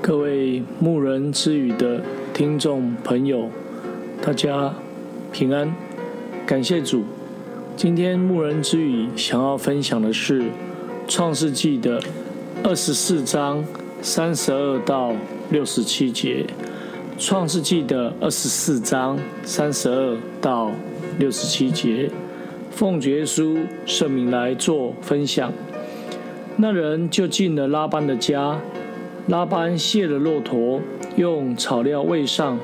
各位牧人之语的听众朋友，大家平安，感谢主。今天牧人之语想要分享的是创世纪的二十四章三十二到六十七节。创世纪的二十四章三十二到六十七节，奉主耶稣圣名来做分享。那人就进了拉班的家。拉班卸了骆驼，用草料喂上，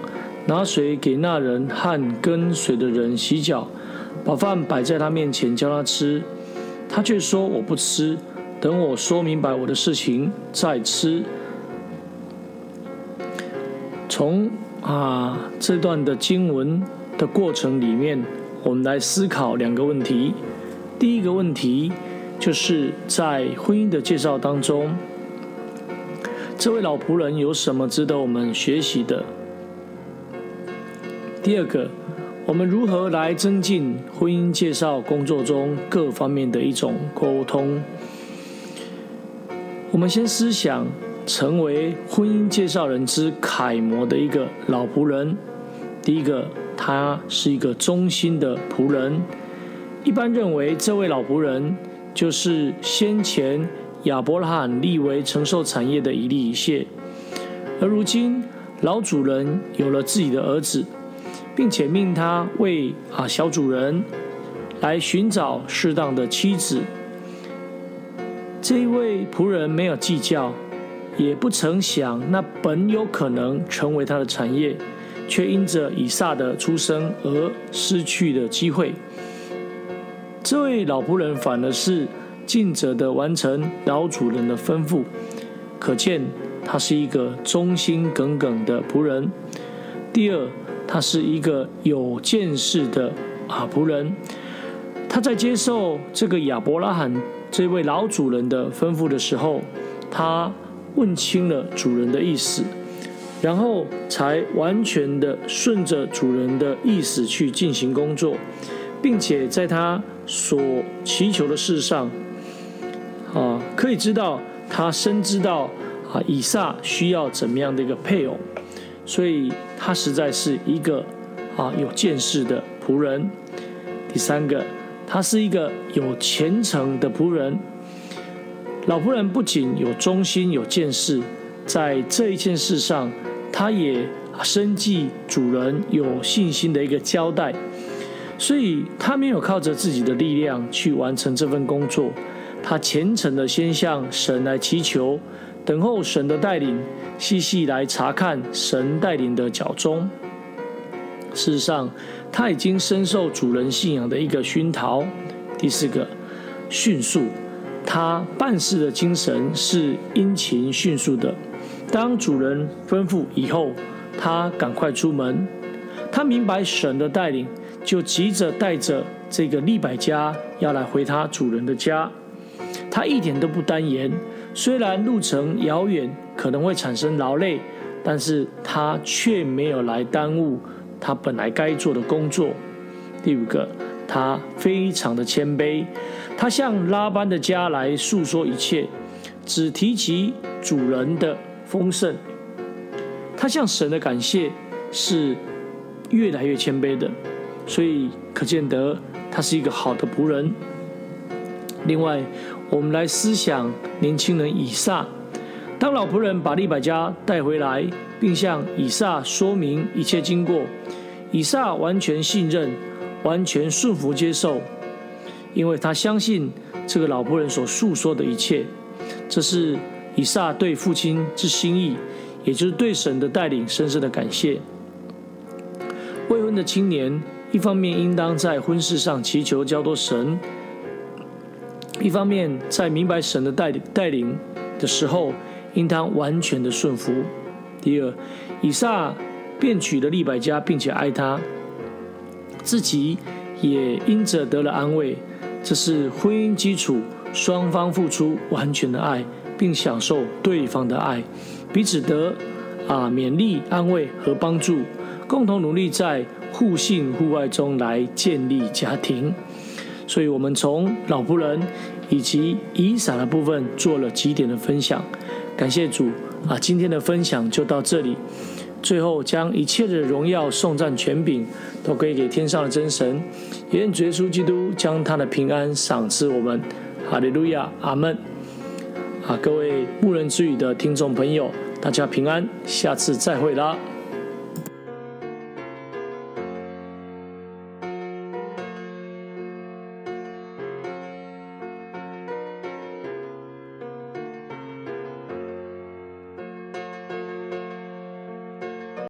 拿水给那人和跟随的人洗脚，把饭摆在他面前叫他吃，他却说：“我不吃，等我说明白我的事情再吃。”从啊这段的经文的过程里面，我们来思考两个问题。第一个问题就是在婚姻的介绍当中。这位老仆人有什么值得我们学习的？第二个，我们如何来增进婚姻介绍工作中各方面的一种沟通？我们先思想成为婚姻介绍人之楷模的一个老仆人。第一个，他是一个忠心的仆人。一般认为，这位老仆人就是先前。亚伯拉罕立为承受产业的一粒一屑，而如今老主人有了自己的儿子，并且命他为啊小主人来寻找适当的妻子。这一位仆人没有计较，也不曾想那本有可能成为他的产业，却因着以撒的出生而失去的机会。这位老仆人反而是。尽责的完成老主人的吩咐，可见他是一个忠心耿耿的仆人。第二，他是一个有见识的啊仆人。他在接受这个亚伯拉罕这位老主人的吩咐的时候，他问清了主人的意思，然后才完全的顺着主人的意思去进行工作，并且在他所祈求的事上。啊，可以知道他深知道啊，以撒需要怎么样的一个配偶，所以他实在是一个啊有见识的仆人。第三个，他是一个有虔诚的仆人。老仆人不仅有忠心、有见识，在这一件事上，他也深记主人有信心的一个交代，所以他没有靠着自己的力量去完成这份工作。他虔诚地先向神来祈求，等候神的带领，细细来查看神带领的脚踪。事实上，他已经深受主人信仰的一个熏陶。第四个，迅速，他办事的精神是殷勤迅速的。当主人吩咐以后，他赶快出门。他明白神的带领，就急着带着这个利百家要来回他主人的家。他一点都不单言，虽然路程遥远，可能会产生劳累，但是他却没有来耽误他本来该做的工作。第五个，他非常的谦卑，他向拉班的家来诉说一切，只提及主人的丰盛。他向神的感谢是越来越谦卑的，所以可见得他是一个好的仆人。另外，我们来思想年轻人以撒。当老仆人把利百加带回来，并向以撒说明一切经过，以撒完全信任，完全顺服接受，因为他相信这个老仆人所诉说的一切。这是以撒对父亲之心意，也就是对神的带领深深的感谢。未婚的青年，一方面应当在婚事上祈求交托神。一方面，在明白神的带领带领的时候，应当完全的顺服。第二，以撒便娶了利百加，并且爱她，自己也因着得了安慰。这是婚姻基础，双方付出完全的爱，并享受对方的爱，彼此得啊勉励、安慰和帮助，共同努力在互信互爱中来建立家庭。所以，我们从老仆人以及以撒的部分做了几点的分享。感谢主啊，今天的分享就到这里。最后，将一切的荣耀、颂赞、权柄都归给天上的真神，也愿耶稣基督将他的平安赏赐我们。哈利路亚，阿门。啊，各位牧人之语的听众朋友，大家平安，下次再会啦。